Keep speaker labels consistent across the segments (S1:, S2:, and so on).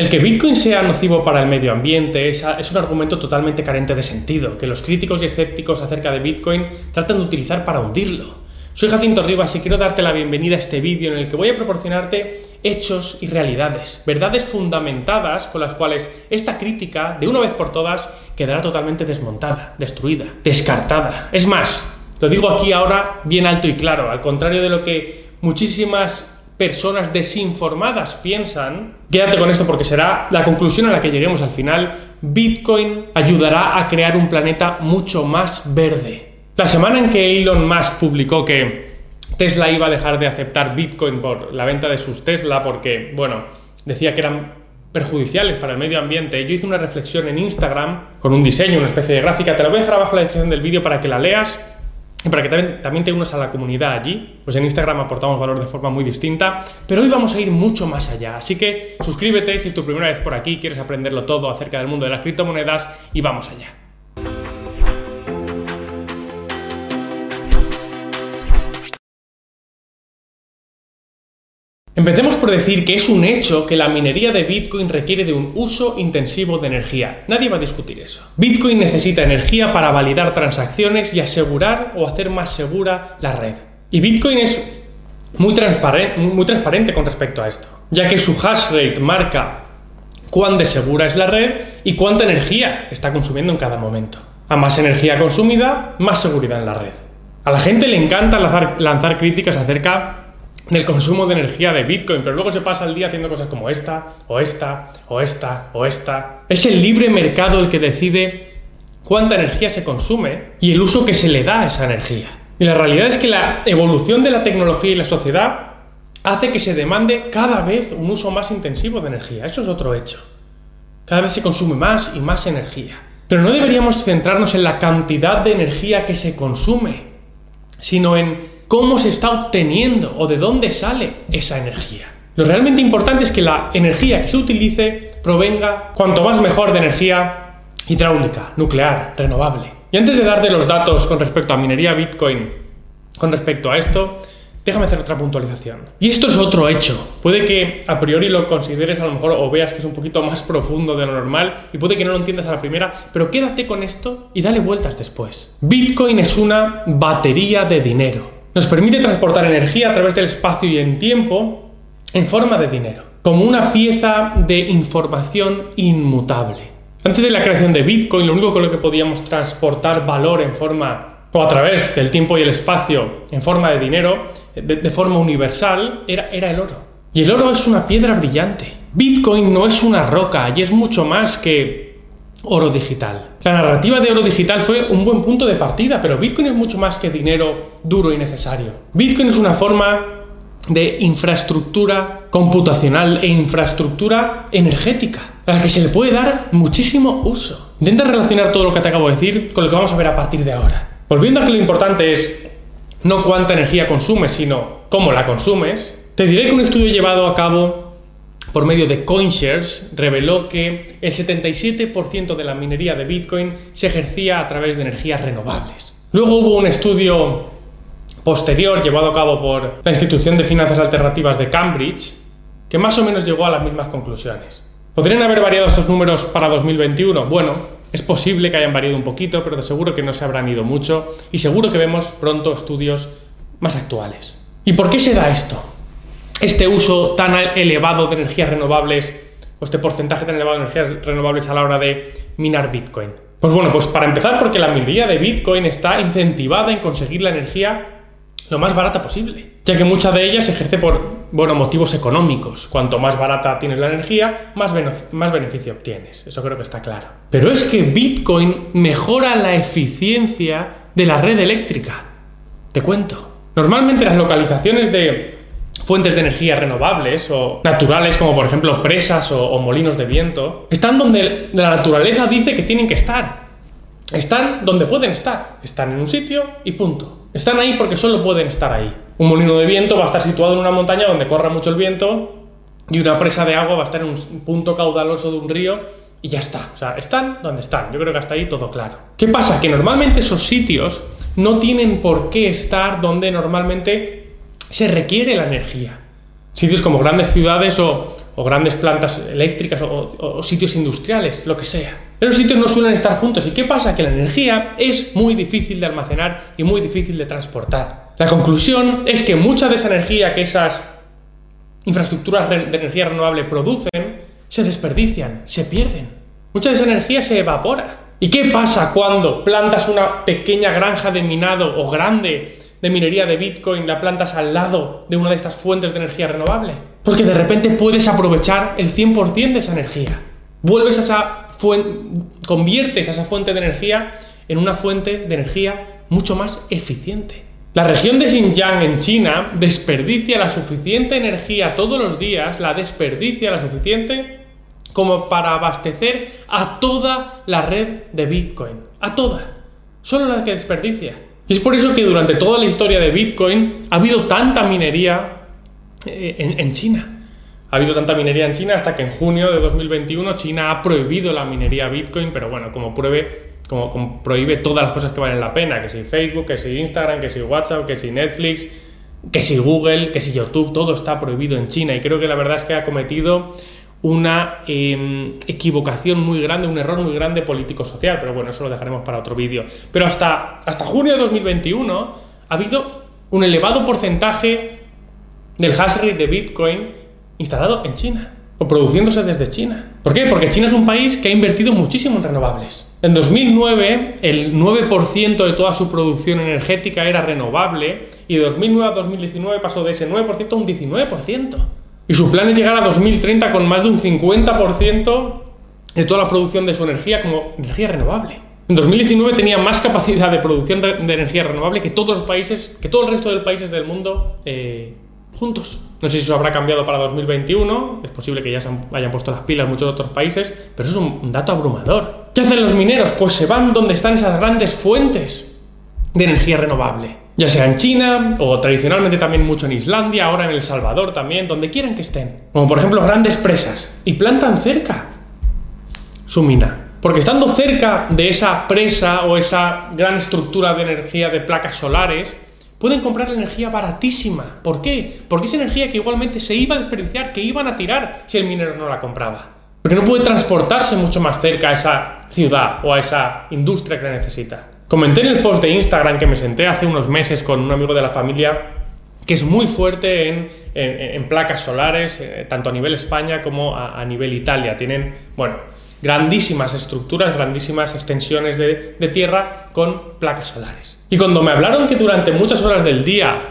S1: El que Bitcoin sea nocivo para el medio ambiente es, un argumento totalmente carente de sentido, que los críticos y escépticos acerca de Bitcoin tratan de utilizar para hundirlo. Soy Jacinto Rivas y quiero darte la bienvenida a este vídeo en el que voy a proporcionarte hechos y realidades, verdades fundamentadas con las cuales esta crítica, de una vez por todas, quedará totalmente desmontada, destruida, descartada. Es más, lo digo aquí ahora bien alto y claro, al contrario de lo que muchísimas personas desinformadas piensan, quédate con esto porque será la conclusión a la que lleguemos al final, Bitcoin ayudará a crear un planeta mucho más verde. La semana en que Elon Musk publicó que Tesla iba a dejar de aceptar Bitcoin por la venta de sus Tesla porque, bueno, decía que eran perjudiciales para el medio ambiente, yo hice una reflexión en Instagram con un diseño, una especie de gráfica, te la voy a dejar abajo en la descripción del vídeo para que la leas para que también, te unas a la comunidad allí, pues en Instagram aportamos valor de forma muy distinta, pero hoy vamos a ir mucho más allá. Así que suscríbete si es tu primera vez por aquí, quieres aprenderlo todo acerca del mundo de las criptomonedas y vamos allá. Empecemos por decir que es un hecho que la minería de Bitcoin requiere de un uso intensivo de energía. Nadie va a discutir eso. Bitcoin necesita energía para validar transacciones y asegurar o hacer más segura la red. Y Bitcoin es muy, transparente, con respecto a esto, ya que su hash rate marca cuán de segura es la red y cuánta energía está consumiendo en cada momento. A más energía consumida, más seguridad en la red. A la gente le encanta lanzar, lanzar críticas acerca del consumo de energía de Bitcoin, pero luego se pasa el día haciendo cosas como esta, o esta, o esta, o esta. Es el libre mercado el que decide cuánta energía se consume y el uso que se le da a esa energía. Y la realidad es que la evolución de la tecnología y la sociedad hace que se demande cada vez un uso más intensivo de energía. Eso es otro hecho. Cada vez se consume más y más energía. Pero no deberíamos centrarnos en la cantidad de energía que se consume, sino en cómo se está obteniendo o de dónde sale esa energía. Lo realmente importante es que la energía que se utilice provenga cuanto más mejor de energía hidráulica, nuclear, renovable. Y antes de darte los datos con respecto a minería Bitcoin, con respecto a esto, déjame hacer otra puntualización. Y esto es otro hecho. Puede que a priori lo consideres a lo mejor o veas que es un poquito más profundo de lo normal y puede que no lo entiendas a la primera, pero quédate con esto y dale vueltas después. Bitcoin es una batería de dinero. Nos permite transportar energía a través del espacio y en tiempo en forma de dinero, como una pieza de información inmutable. Antes de la creación de Bitcoin, lo único con lo que podíamos transportar valor en forma o a través del tiempo y el espacio en forma de dinero, de, forma universal, era, era el oro. Y el oro es una piedra brillante. Bitcoin no es una roca y es mucho más que oro digital. La narrativa de oro digital fue un buen punto de partida, pero Bitcoin es mucho más que dinero duro y necesario. Bitcoin es una forma de infraestructura computacional e infraestructura energética, a la que se le puede dar muchísimo uso. Intenta relacionar todo lo que te acabo de decir con lo que vamos a ver a partir de ahora. Volviendo a que lo importante es no cuánta energía consumes, sino cómo la consumes, te diré que un estudio llevado a cabo por medio de CoinShares, reveló que el 77% de la minería de Bitcoin se ejercía a través de energías renovables. Luego hubo un estudio posterior llevado a cabo por la Institución de Finanzas Alternativas de Cambridge, que más o menos llegó a las mismas conclusiones. ¿Podrían haber variado estos números para 2021? Bueno, es posible que hayan variado un poquito, pero de seguro que no se habrán ido mucho y seguro que vemos pronto estudios más actuales. ¿Y por qué se da esto? Este uso tan elevado de energías renovables o este porcentaje tan elevado de energías renovables a la hora de minar Bitcoin? Pues bueno, pues para empezar porque la minería de Bitcoin está incentivada en conseguir la energía lo más barata posible, ya que mucha de ella se ejerce por bueno, motivos económicos. Cuanto más barata tienes la energía, más, más beneficio obtienes. Eso creo que está claro. Pero es que Bitcoin mejora la eficiencia de la red eléctrica. Te cuento. Normalmente las localizaciones de fuentes de energía renovables o naturales, como por ejemplo presas o, molinos de viento, están donde la naturaleza dice que tienen que estar. Están donde pueden estar. Están en un sitio y punto. Están ahí porque solo pueden estar ahí. Un molino de viento va a estar situado en una montaña donde corra mucho el viento y una presa de agua va a estar en un punto caudaloso de un río y ya está. O sea, están donde están. Yo creo que hasta ahí todo claro. ¿Qué pasa? Que normalmente esos sitios no tienen por qué estar donde normalmente se requiere la energía. Sitios como grandes ciudades o, grandes plantas eléctricas o, sitios industriales, lo que sea. Pero sitios no suelen estar juntos. ¿Y qué pasa? Que la energía es muy difícil de almacenar y muy difícil de transportar. La conclusión es que mucha de esa energía que esas infraestructuras de energía renovable producen se desperdician, se pierden. Mucha de esa energía se evapora. ¿Y qué pasa cuando plantas una pequeña granja de minado o grande de minería de Bitcoin, la plantas al lado de una de estas fuentes de energía renovable? Porque de repente puedes aprovechar el 100% de esa energía. Vuelves a esa fuente, conviertes a esa fuente de energía en una fuente de energía mucho más eficiente. La región de Xinjiang en China desperdicia la suficiente energía todos los días, la desperdicia la suficiente como para abastecer a toda la red de Bitcoin. A toda. Solo la que desperdicia. Y es por eso que durante toda la historia de Bitcoin ha habido tanta minería eh, en, China. Ha habido tanta minería en China hasta que en junio de 2021 China ha prohibido la minería Bitcoin, pero bueno, como pruebe, como, prohíbe todas las cosas que valen la pena, que si Facebook, que si Instagram, que si WhatsApp, que si Netflix, que si Google, que si YouTube, todo está prohibido en China. Y creo que la verdad es que ha cometido una em, equivocación muy grande, un error muy grande político-social, pero bueno, eso lo dejaremos para otro vídeo. Pero hasta, hasta junio de 2021 ha habido un elevado porcentaje del hash rate de Bitcoin instalado en China o produciéndose desde China. ¿Por qué? Porque China es un país que ha invertido muchísimo en renovables. En 2009 el 9% de toda su producción energética era renovable y de 2009 a 2019 pasó de ese 9% a un 19%. Y su plan es llegar a 2030 con más de un 50% de toda la producción de su energía como energía renovable. En 2019 tenía más capacidad de producción de energía renovable que todos los países, que todo el resto de países del mundo eh, juntos. No sé si eso habrá cambiado para 2021, es posible que ya se hayan puesto las pilas muchos otros países, pero eso es un dato abrumador. ¿Qué hacen los mineros? Pues se van donde están esas grandes fuentes de energía renovable ya sea en China o tradicionalmente también mucho en Islandia, ahora en El Salvador también, donde quieran que estén. Como por ejemplo grandes presas. Y plantan cerca su mina. Porque estando cerca de esa presa o esa gran estructura de energía de placas solares, pueden comprar energía baratísima. ¿Por qué? Porque es energía que igualmente se iba a desperdiciar, que iban a tirar si el minero no la compraba. Porque no puede transportarse mucho más cerca a esa ciudad o a esa industria que la necesita. Comenté en el post de Instagram que me senté hace unos meses con un amigo de la familia que es muy fuerte en, placas solares, eh, tanto a nivel España como a, nivel Italia. Tienen, bueno, grandísimas estructuras, grandísimas extensiones de, tierra con placas solares. Y cuando me hablaron que durante muchas horas del día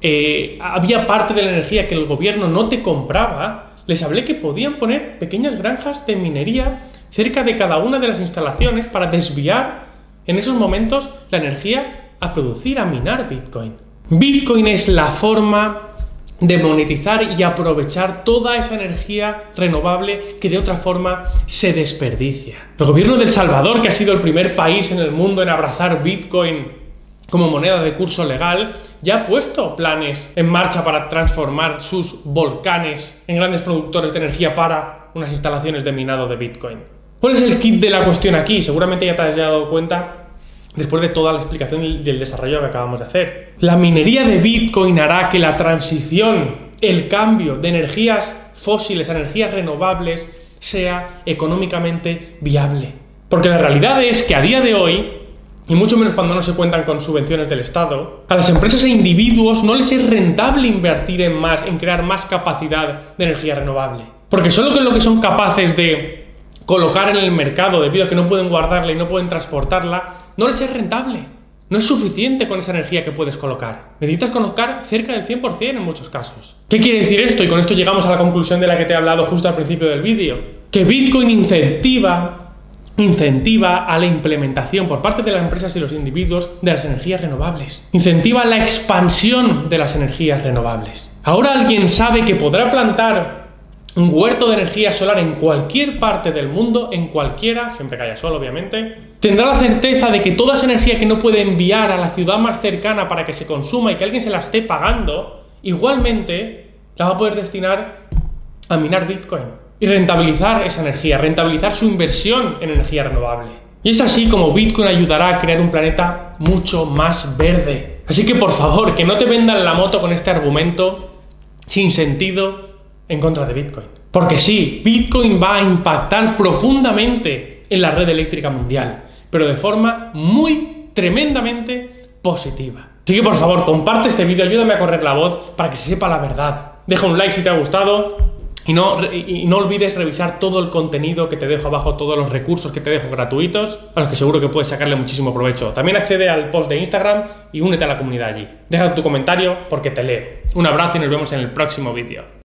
S1: eh, había parte de la energía que el gobierno no te compraba, les hablé que podían poner pequeñas granjas de minería cerca de cada una de las instalaciones para desviar en esos momentos la energía a producir, a minar Bitcoin. Bitcoin es la forma de monetizar y aprovechar toda esa energía renovable que de otra forma se desperdicia. El gobierno de El Salvador, que ha sido el primer país en el mundo en abrazar Bitcoin como moneda de curso legal, ya ha puesto planes en marcha para transformar sus volcanes en grandes productores de energía para unas instalaciones de minado de Bitcoin. ¿Cuál es el kit de la cuestión aquí? Seguramente ya te has dado cuenta después de toda la explicación del desarrollo que acabamos de hacer. La minería de Bitcoin hará que la transición, el cambio de energías fósiles a energías renovables sea económicamente viable. Porque la realidad es que a día de hoy, y mucho menos cuando no se cuentan con subvenciones del Estado, a las empresas e individuos no les es rentable invertir en más, en crear más capacidad de energía renovable. Porque solo con lo que son capaces de colocar en el mercado debido a que no pueden guardarla y no pueden transportarla, no les es rentable. No es suficiente con esa energía que puedes colocar. Necesitas colocar cerca del 100% en muchos casos. ¿Qué quiere decir esto? Y con esto llegamos a la conclusión de la que te he hablado justo al principio del vídeo. Que Bitcoin incentiva incentiva a la implementación por parte de las empresas y los individuos de las energías renovables. Incentiva la expansión de las energías renovables. Ahora alguien sabe que podrá plantar un huerto de energía solar en cualquier parte del mundo, en cualquiera, siempre que haya sol obviamente, tendrá la certeza de que toda esa energía que no puede enviar a la ciudad más cercana para que se consuma y que alguien se la esté pagando, igualmente la va a poder destinar a minar Bitcoin y rentabilizar esa energía, rentabilizar su inversión en energía renovable. Y es así como Bitcoin ayudará a crear un planeta mucho más verde. Así que por favor, que no te vendan la moto con este argumento sin sentido en contra de Bitcoin. Porque sí, Bitcoin va a impactar profundamente en la red eléctrica mundial, pero de forma muy tremendamente positiva. Así que por favor, comparte este vídeo, ayúdame a correr la voz para que se sepa la verdad. Deja un like si te ha gustado, y no, y no, olvides revisar todo el contenido que te dejo abajo, todos los recursos que te dejo gratuitos, a los que seguro que puedes sacarle muchísimo provecho. También accede al post de Instagram y únete a la comunidad allí. Deja tu comentario porque te leo. Un abrazo y nos vemos en el próximo vídeo.